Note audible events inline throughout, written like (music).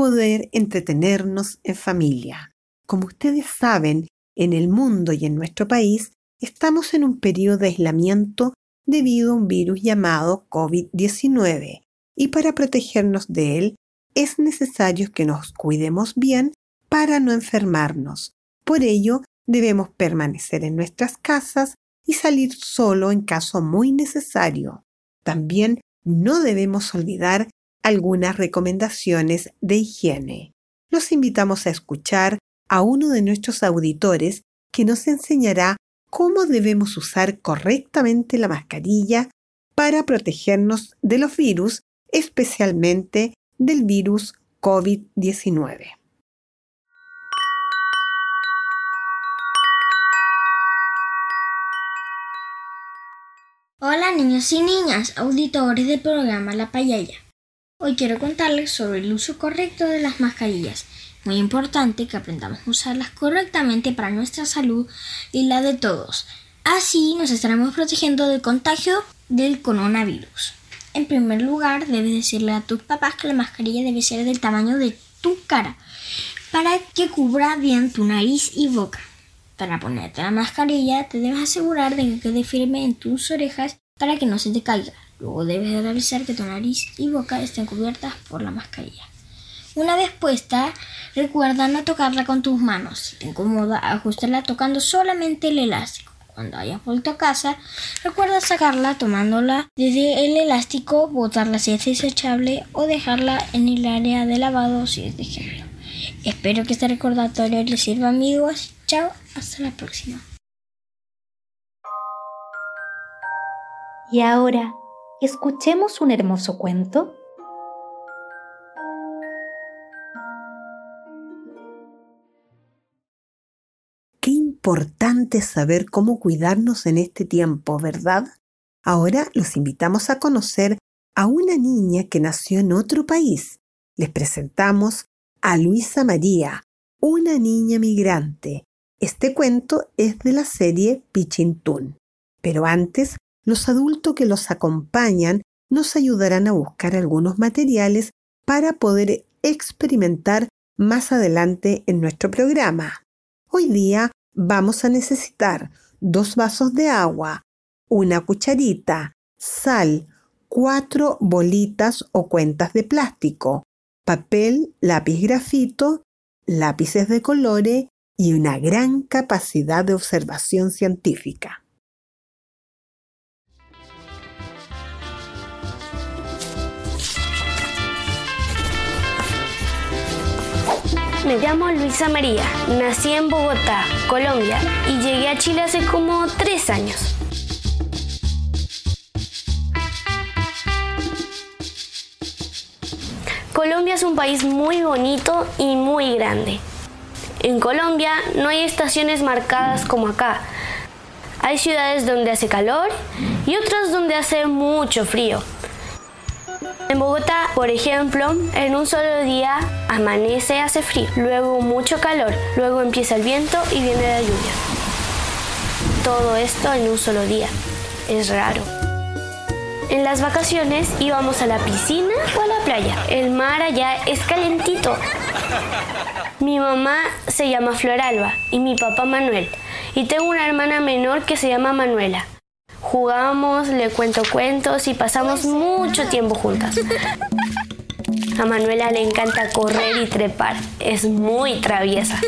poder entretenernos en familia. Como ustedes saben, en el mundo y en nuestro país estamos en un periodo de aislamiento debido a un virus llamado COVID-19 y para protegernos de él es necesario que nos cuidemos bien para no enfermarnos. Por ello, debemos permanecer en nuestras casas y salir solo en caso muy necesario. También no debemos olvidar algunas recomendaciones de higiene. Los invitamos a escuchar a uno de nuestros auditores que nos enseñará cómo debemos usar correctamente la mascarilla para protegernos de los virus, especialmente del virus COVID-19. Hola niños y niñas, auditores del programa La Payaya. Hoy quiero contarles sobre el uso correcto de las mascarillas. Muy importante que aprendamos a usarlas correctamente para nuestra salud y la de todos. Así nos estaremos protegiendo del contagio del coronavirus. En primer lugar, debes decirle a tus papás que la mascarilla debe ser del tamaño de tu cara para que cubra bien tu nariz y boca. Para ponerte la mascarilla, te debes asegurar de que quede firme en tus orejas para que no se te caiga. Luego debes revisar que tu nariz y boca estén cubiertas por la mascarilla. Una vez puesta, recuerda no tocarla con tus manos. Si te incomoda, ajustarla tocando solamente el elástico. Cuando hayas vuelto a casa, recuerda sacarla tomándola desde el elástico, botarla si es desechable o dejarla en el área de lavado si es de género. Espero que este recordatorio les sirva amigos. Chao, hasta la próxima. Y ahora escuchemos un hermoso cuento. Qué importante saber cómo cuidarnos en este tiempo, ¿verdad? Ahora los invitamos a conocer a una niña que nació en otro país. Les presentamos a Luisa María, una niña migrante. Este cuento es de la serie Pichintún. Pero antes los adultos que los acompañan nos ayudarán a buscar algunos materiales para poder experimentar más adelante en nuestro programa. Hoy día vamos a necesitar dos vasos de agua, una cucharita, sal, cuatro bolitas o cuentas de plástico, papel, lápiz grafito, lápices de colores y una gran capacidad de observación científica. Me llamo Luisa María, nací en Bogotá, Colombia, y llegué a Chile hace como tres años. Colombia es un país muy bonito y muy grande. En Colombia no hay estaciones marcadas como acá. Hay ciudades donde hace calor y otras donde hace mucho frío. En Bogotá, por ejemplo, en un solo día amanece, hace frío, luego mucho calor, luego empieza el viento y viene la lluvia. Todo esto en un solo día. Es raro. En las vacaciones íbamos a la piscina o a la playa. El mar allá es calentito. Mi mamá se llama Floralba y mi papá Manuel. Y tengo una hermana menor que se llama Manuela. Jugamos, le cuento cuentos y pasamos mucho tiempo juntas. A Manuela le encanta correr y trepar. Es muy traviesa.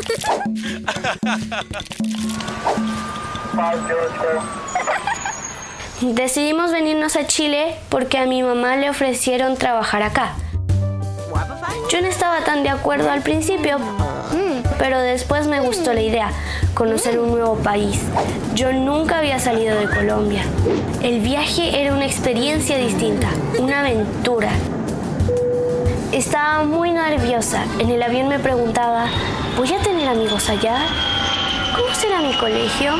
Decidimos venirnos a Chile porque a mi mamá le ofrecieron trabajar acá. Yo no estaba tan de acuerdo al principio, pero después me gustó la idea, conocer un nuevo país. Yo nunca había salido de Colombia. El viaje era una experiencia distinta, una aventura. Estaba muy nerviosa. En el avión me preguntaba, ¿voy a tener amigos allá? ¿Cómo será mi colegio?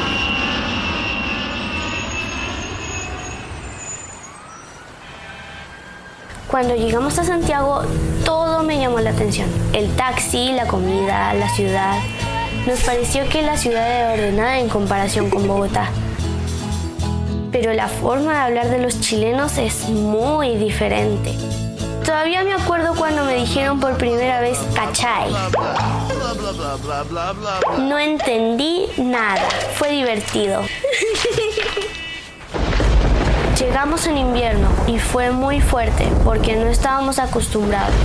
Cuando llegamos a Santiago, todo me llamó la atención. El taxi, la comida, la ciudad. Nos pareció que la ciudad era ordenada en comparación con Bogotá. Pero la forma de hablar de los chilenos es muy diferente. Todavía me acuerdo cuando me dijeron por primera vez cachay. No entendí nada. Fue divertido. Llegamos en invierno y fue muy fuerte porque no estábamos acostumbrados.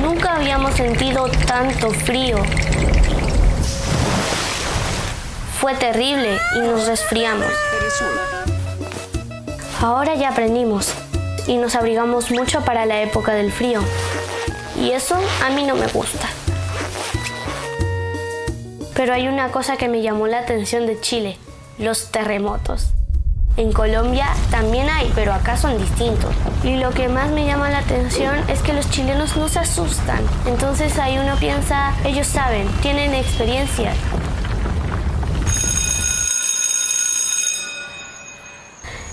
Nunca habíamos sentido tanto frío. Fue terrible y nos resfriamos. Ahora ya aprendimos y nos abrigamos mucho para la época del frío. Y eso a mí no me gusta. Pero hay una cosa que me llamó la atención de Chile, los terremotos. En Colombia también hay, pero acá son distintos. Y lo que más me llama la atención es que los chilenos no se asustan. Entonces ahí uno piensa, ellos saben, tienen experiencia.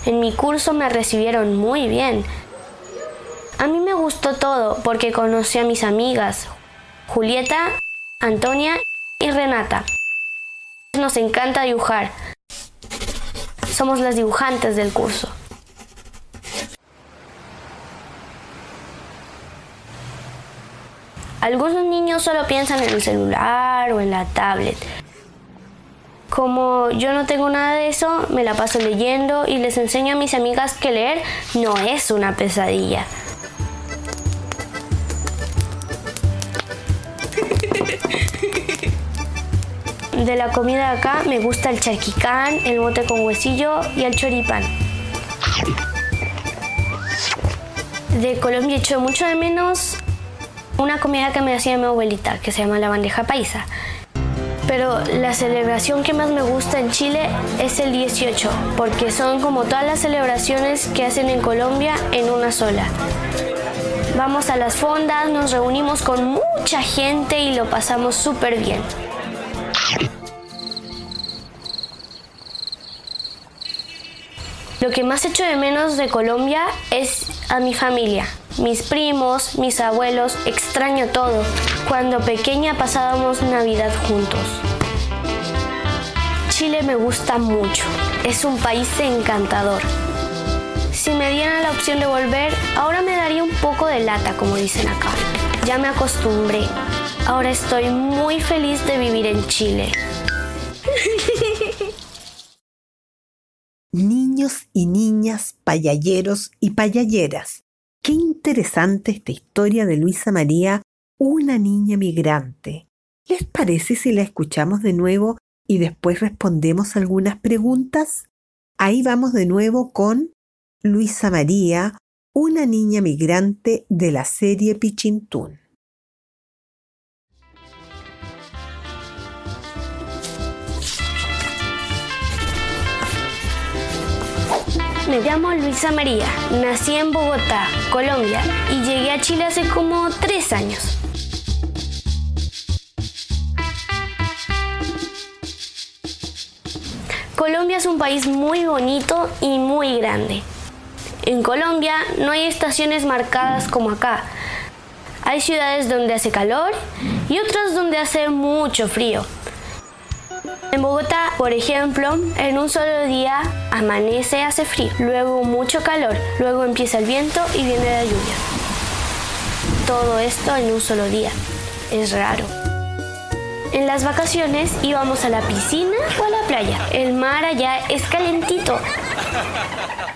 En mi curso me recibieron muy bien. A mí me gustó todo porque conocí a mis amigas, Julieta, Antonia y Renata. Nos encanta dibujar. Somos las dibujantes del curso. Algunos niños solo piensan en el celular o en la tablet. Como yo no tengo nada de eso, me la paso leyendo y les enseño a mis amigas que leer no es una pesadilla. De la comida de acá me gusta el charquicán, el mote con huesillo y el choripán. De Colombia echo mucho de menos una comida que me hacía mi abuelita, que se llama la bandeja paisa. Pero la celebración que más me gusta en Chile es el 18, porque son como todas las celebraciones que hacen en Colombia en una sola. Vamos a las fondas, nos reunimos con mucha gente y lo pasamos súper bien. Lo que más echo de menos de Colombia es a mi familia, mis primos, mis abuelos, extraño todo. Cuando pequeña pasábamos Navidad juntos. Chile me gusta mucho, es un país encantador. Si me dieran la opción de volver, ahora me daría un poco de lata, como dicen acá. Ya me acostumbré. Ahora estoy muy feliz de vivir en Chile. (laughs) Niños y niñas, payalleros y payalleras. Qué interesante esta historia de Luisa María, una niña migrante. ¿Les parece si la escuchamos de nuevo y después respondemos algunas preguntas? Ahí vamos de nuevo con Luisa María, una niña migrante de la serie Pichintún. Me llamo Luisa María, nací en Bogotá, Colombia, y llegué a Chile hace como tres años. Colombia es un país muy bonito y muy grande. En Colombia no hay estaciones marcadas como acá. Hay ciudades donde hace calor y otras donde hace mucho frío. En Bogotá, por ejemplo, en un solo día amanece, hace frío, luego mucho calor, luego empieza el viento y viene la lluvia. Todo esto en un solo día. Es raro. En las vacaciones íbamos a la piscina o a la playa. El mar allá es calentito.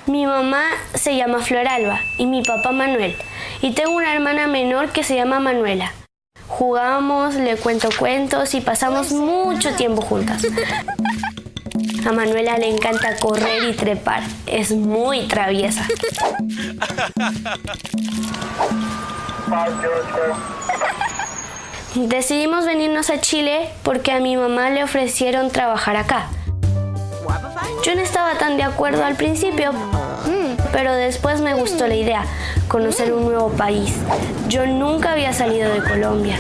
Mi mamá se llama Floralba y mi papá Manuel. Y tengo una hermana menor que se llama Manuela. Jugamos, le cuento cuentos y pasamos mucho tiempo juntas. (laughs) A Manuela le encanta correr y trepar. Es muy traviesa. Decidimos venirnos a Chile porque a mi mamá le ofrecieron trabajar acá. Yo no estaba tan de acuerdo al principio, pero después me gustó la idea, conocer un nuevo país. Yo nunca había salido de Colombia.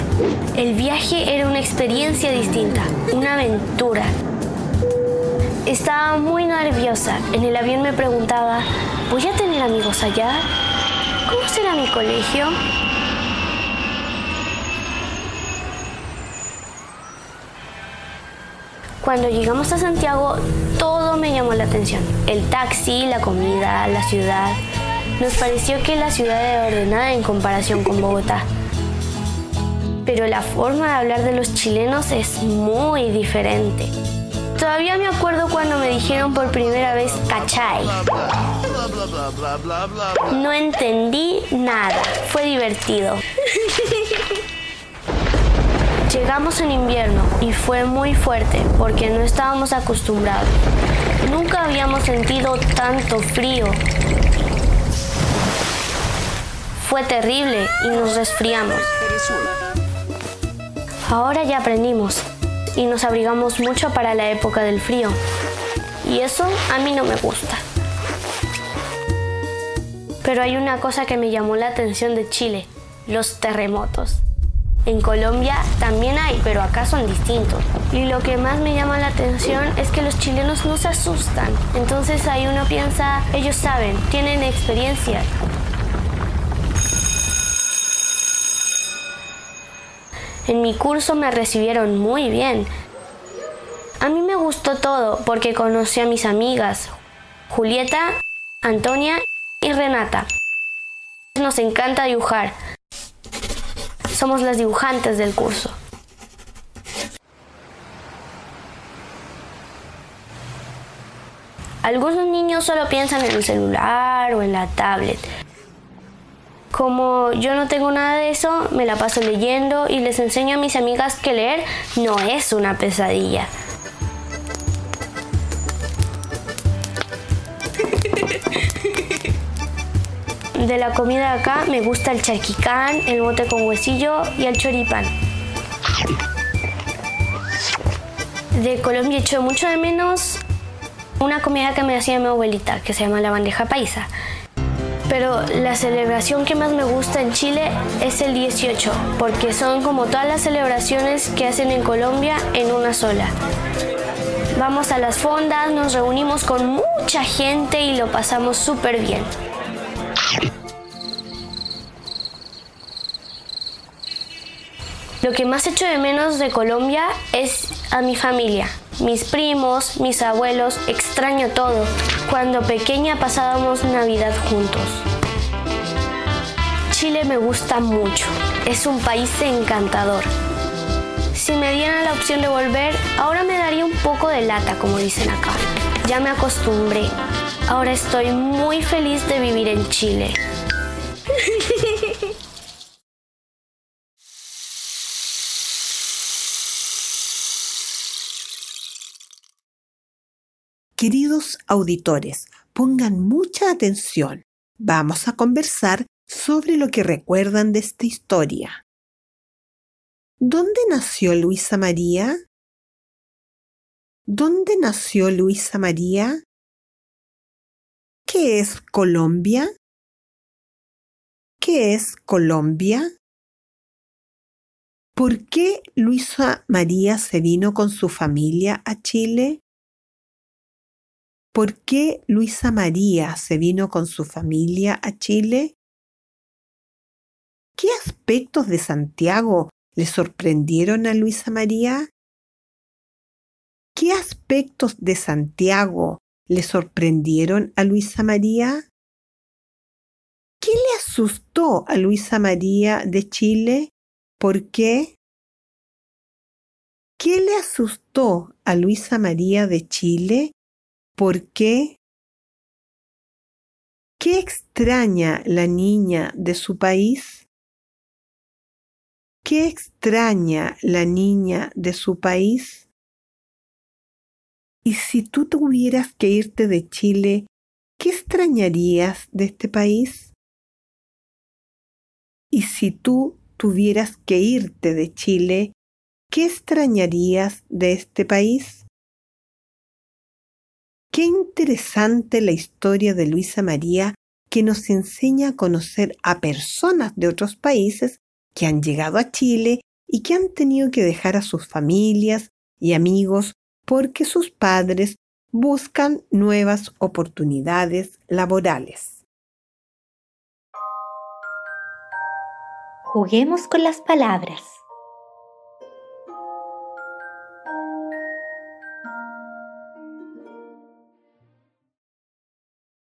El viaje era una experiencia distinta, una aventura. Estaba muy nerviosa. En el avión me preguntaba, ¿voy a tener amigos allá? ¿Cómo será mi colegio? Cuando llegamos a Santiago, todo me llamó la atención. El taxi, la comida, la ciudad. Nos pareció que la ciudad era ordenada en comparación con Bogotá. Pero la forma de hablar de los chilenos es muy diferente. Todavía me acuerdo cuando me dijeron por primera vez cachay. No entendí nada. Fue divertido. (laughs) Llegamos en invierno y fue muy fuerte porque no estábamos acostumbrados. Nunca habíamos sentido tanto frío. Fue terrible y nos resfriamos. Ahora ya aprendimos y nos abrigamos mucho para la época del frío. Y eso a mí no me gusta. Pero hay una cosa que me llamó la atención de Chile, los terremotos. En Colombia también hay, pero acá son distintos. Y lo que más me llama la atención es que los chilenos no se asustan. Entonces ahí uno piensa, ellos saben, tienen experiencia. En mi curso me recibieron muy bien. A mí me gustó todo porque conocí a mis amigas, Julieta, Antonia y Renata. Nos encanta dibujar. Somos las dibujantes del curso. Algunos niños solo piensan en el celular o en la tablet. Como yo no tengo nada de eso, me la paso leyendo y les enseño a mis amigas que leer no es una pesadilla. De la comida de acá me gusta el charquicán, el bote con huesillo y el choripán. De Colombia echo mucho de menos una comida que me hacía mi abuelita, que se llama la bandeja paisa. Pero la celebración que más me gusta en Chile es el 18, porque son como todas las celebraciones que hacen en Colombia en una sola. Vamos a las fondas, nos reunimos con mucha gente y lo pasamos súper bien. Lo que más echo de menos de Colombia es a mi familia, mis primos, mis abuelos, extraño todo. Cuando pequeña pasábamos Navidad juntos. Chile me gusta mucho, es un país encantador. Si me dieran la opción de volver, ahora me daría un poco de lata, como dicen acá. Ya me acostumbré. Ahora estoy muy feliz de vivir en Chile. (laughs) Queridos auditores, pongan mucha atención. Vamos a conversar sobre lo que recuerdan de esta historia. ¿Dónde nació Luisa María? ¿Dónde nació Luisa María? ¿Qué es Colombia? ¿Qué es Colombia? ¿Por qué Luisa María se vino con su familia a Chile? ¿Por qué Luisa María se vino con su familia a Chile? ¿Qué aspectos de Santiago le sorprendieron a Luisa María? ¿Qué aspectos de Santiago le sorprendieron a Luisa María? ¿Qué le asustó a Luisa María de Chile? ¿Por qué? ¿Qué le asustó a Luisa María de Chile? ¿Por qué? ¿Qué extraña la niña de su país? ¿Qué extraña la niña de su país? Y si tú tuvieras que irte de Chile, ¿qué extrañarías de este país? Y si tú tuvieras que irte de Chile, ¿qué extrañarías de este país? Qué interesante la historia de Luisa María que nos enseña a conocer a personas de otros países que han llegado a Chile y que han tenido que dejar a sus familias y amigos porque sus padres buscan nuevas oportunidades laborales. Juguemos con las palabras.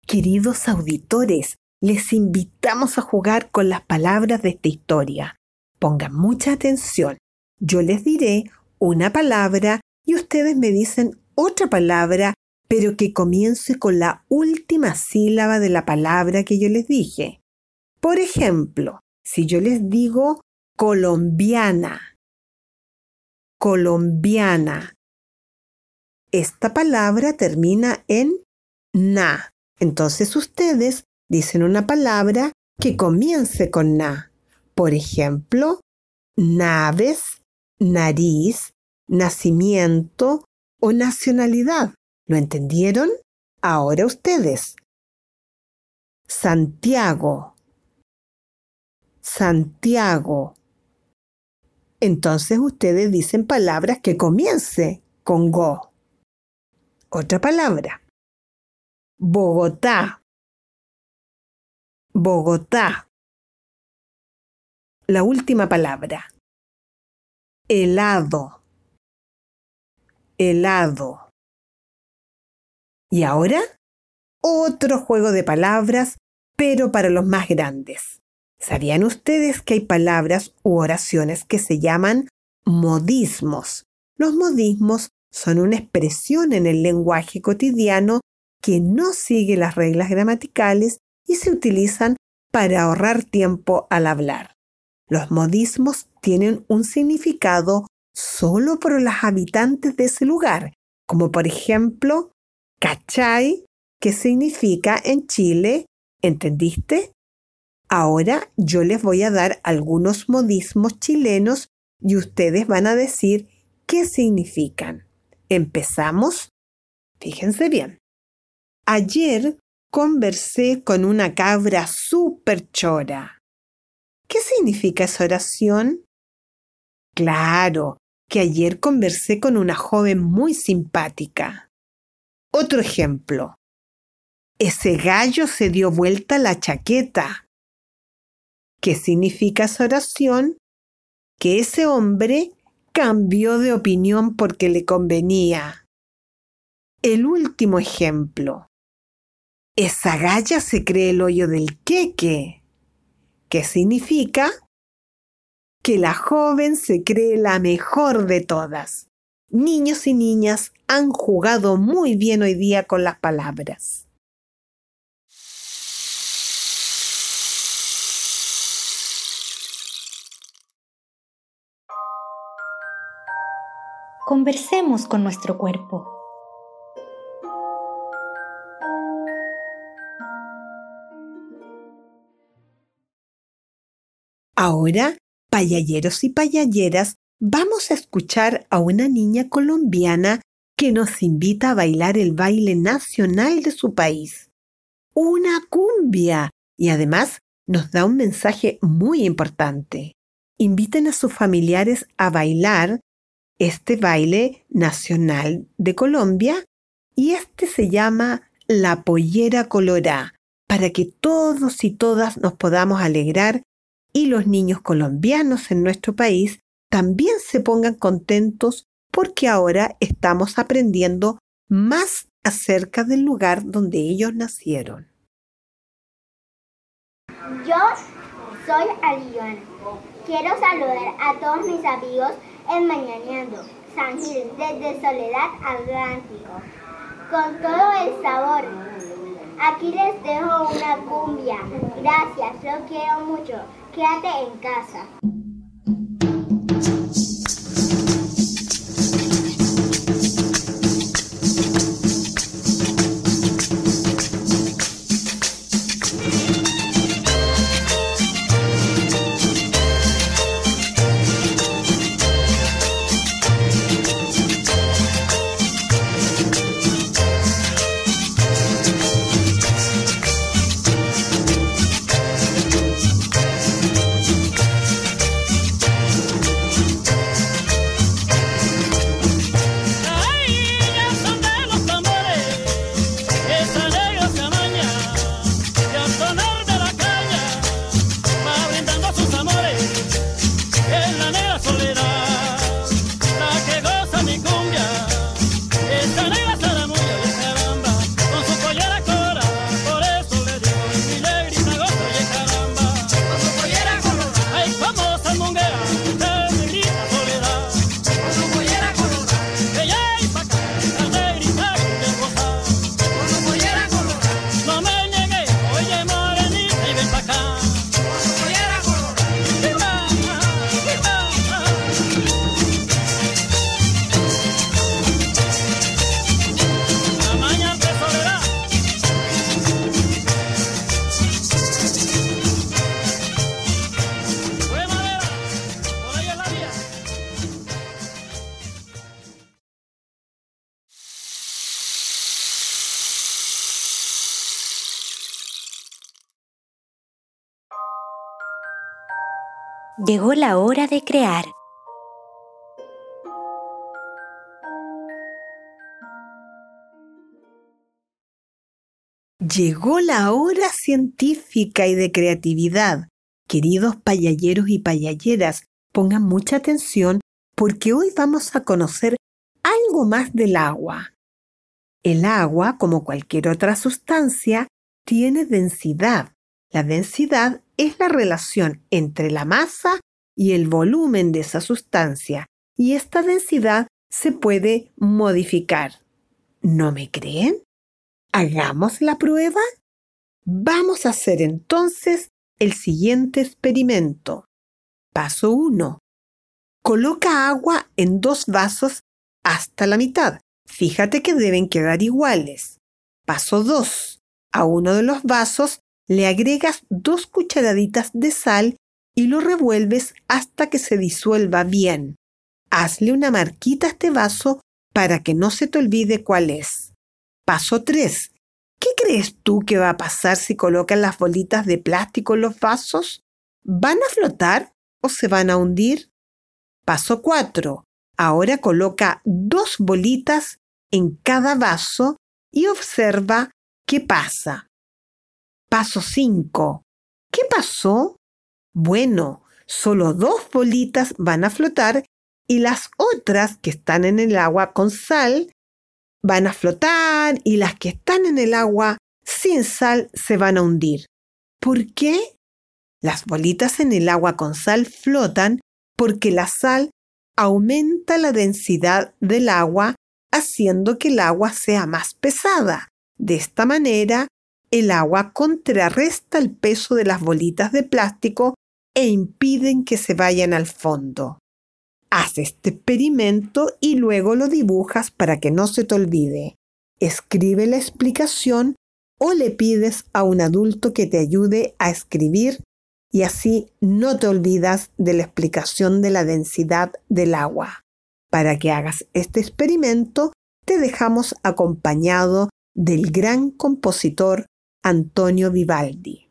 Queridos auditores, les invitamos a jugar con las palabras de esta historia. Pongan mucha atención. Yo les diré una palabra y ustedes me dicen otra palabra, pero que comience con la última sílaba de la palabra que yo les dije. Por ejemplo, si yo les digo colombiana, colombiana, esta palabra termina en na. Entonces ustedes dicen una palabra que comience con na. Por ejemplo, naves, nariz, nacimiento o nacionalidad. ¿Lo entendieron? Ahora ustedes. Santiago. Santiago. Entonces ustedes dicen palabras que comience con go. Otra palabra. Bogotá. Bogotá. La última palabra. Helado. Helado. Y ahora, otro juego de palabras, pero para los más grandes. ¿Sabían ustedes que hay palabras u oraciones que se llaman modismos? Los modismos son una expresión en el lenguaje cotidiano que no sigue las reglas gramaticales y se utilizan para ahorrar tiempo al hablar. Los modismos tienen un significado solo por los habitantes de ese lugar, como por ejemplo, cachay, que significa en Chile, ¿entendiste? Ahora yo les voy a dar algunos modismos chilenos y ustedes van a decir qué significan. ¿Empezamos? Fíjense bien. Ayer conversé con una cabra súper chora. ¿Qué significa esa oración? Claro, que ayer conversé con una joven muy simpática. Otro ejemplo. Ese gallo se dio vuelta la chaqueta. ¿Qué significa esa oración? Que ese hombre cambió de opinión porque le convenía. El último ejemplo. Esa galla se cree el hoyo del queque, ¿Qué significa que la joven se cree la mejor de todas. Niños y niñas han jugado muy bien hoy día con las palabras. Conversemos con nuestro cuerpo. Ahora, payalleros y payalleras, vamos a escuchar a una niña colombiana que nos invita a bailar el baile nacional de su país. Una cumbia. Y además nos da un mensaje muy importante. Inviten a sus familiares a bailar este baile nacional de Colombia y este se llama La Pollera Colorá, para que todos y todas nos podamos alegrar y los niños colombianos en nuestro país también se pongan contentos porque ahora estamos aprendiendo más acerca del lugar donde ellos nacieron. Yo soy Alión. Quiero saludar a todos mis amigos en Mañaneando, San Gil, desde Soledad Atlántico, con todo el sabor. Aquí les dejo una cumbia. Gracias, los quiero mucho. Quédate en casa. Llegó la hora de crear. Llegó la hora científica y de creatividad. Queridos payalleros y payalleras, pongan mucha atención porque hoy vamos a conocer algo más del agua. El agua, como cualquier otra sustancia, tiene densidad. La densidad es la relación entre la masa y el volumen de esa sustancia, y esta densidad se puede modificar. ¿No me creen? ¿Hagamos la prueba? Vamos a hacer entonces el siguiente experimento. Paso 1. Coloca agua en dos vasos hasta la mitad. Fíjate que deben quedar iguales. Paso 2. A uno de los vasos le agregas dos cucharaditas de sal y lo revuelves hasta que se disuelva bien. Hazle una marquita a este vaso para que no se te olvide cuál es. Paso 3. ¿Qué crees tú que va a pasar si colocas las bolitas de plástico en los vasos? ¿Van a flotar o se van a hundir? Paso 4. Ahora coloca dos bolitas en cada vaso y observa qué pasa. Paso 5. ¿Qué pasó? Bueno, solo dos bolitas van a flotar y las otras que están en el agua con sal van a flotar y las que están en el agua sin sal se van a hundir. ¿Por qué? Las bolitas en el agua con sal flotan porque la sal aumenta la densidad del agua haciendo que el agua sea más pesada. De esta manera, el agua contrarresta el peso de las bolitas de plástico e impiden que se vayan al fondo. Haz este experimento y luego lo dibujas para que no se te olvide. Escribe la explicación o le pides a un adulto que te ayude a escribir y así no te olvidas de la explicación de la densidad del agua. Para que hagas este experimento, te dejamos acompañado del gran compositor Antonio Vivaldi.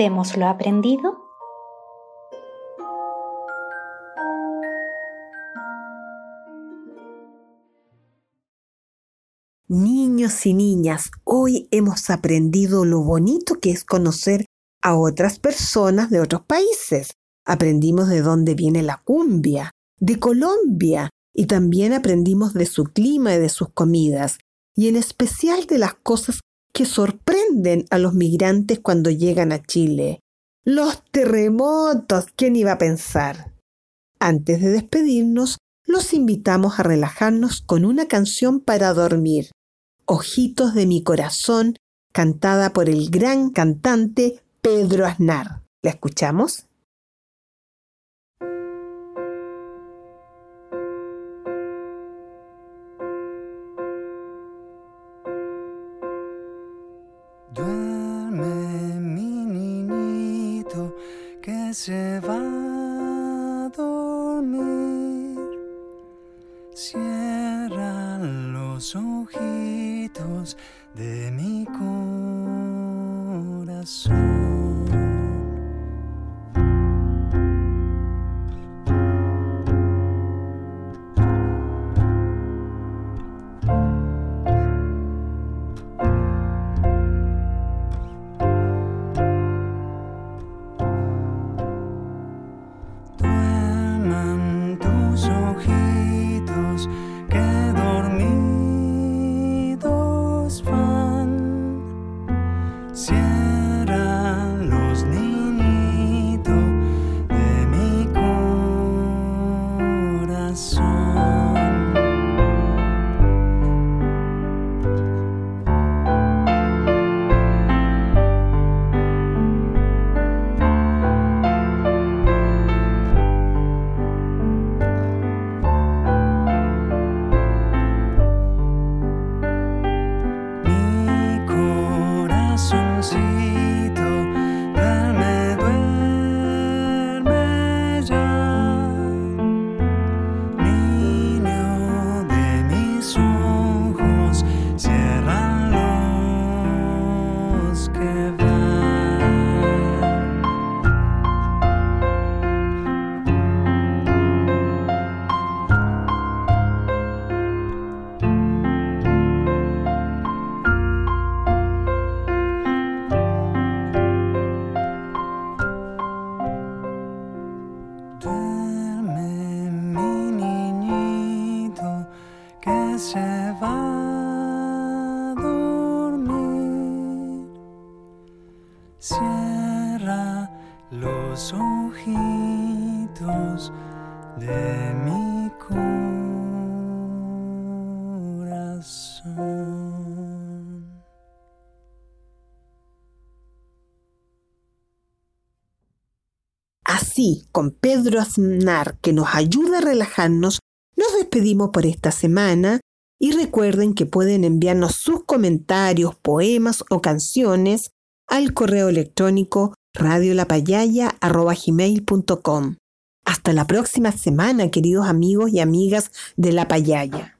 Recordemos lo aprendido. Niños y niñas, hoy hemos aprendido lo bonito que es conocer a otras personas de otros países. Aprendimos de dónde viene la cumbia, de Colombia, y también aprendimos de su clima y de sus comidas, y en especial de las cosas que sorprenden a los migrantes cuando llegan a Chile. Los terremotos, ¿quién iba a pensar? Antes de despedirnos, los invitamos a relajarnos con una canción para dormir, Ojitos de mi corazón, cantada por el gran cantante Pedro Aznar. ¿La escuchamos? Con Pedro Aznar, que nos ayuda a relajarnos, nos despedimos por esta semana y recuerden que pueden enviarnos sus comentarios, poemas o canciones al correo electrónico radiolapayaya.com. Hasta la próxima semana, queridos amigos y amigas de La Payaya.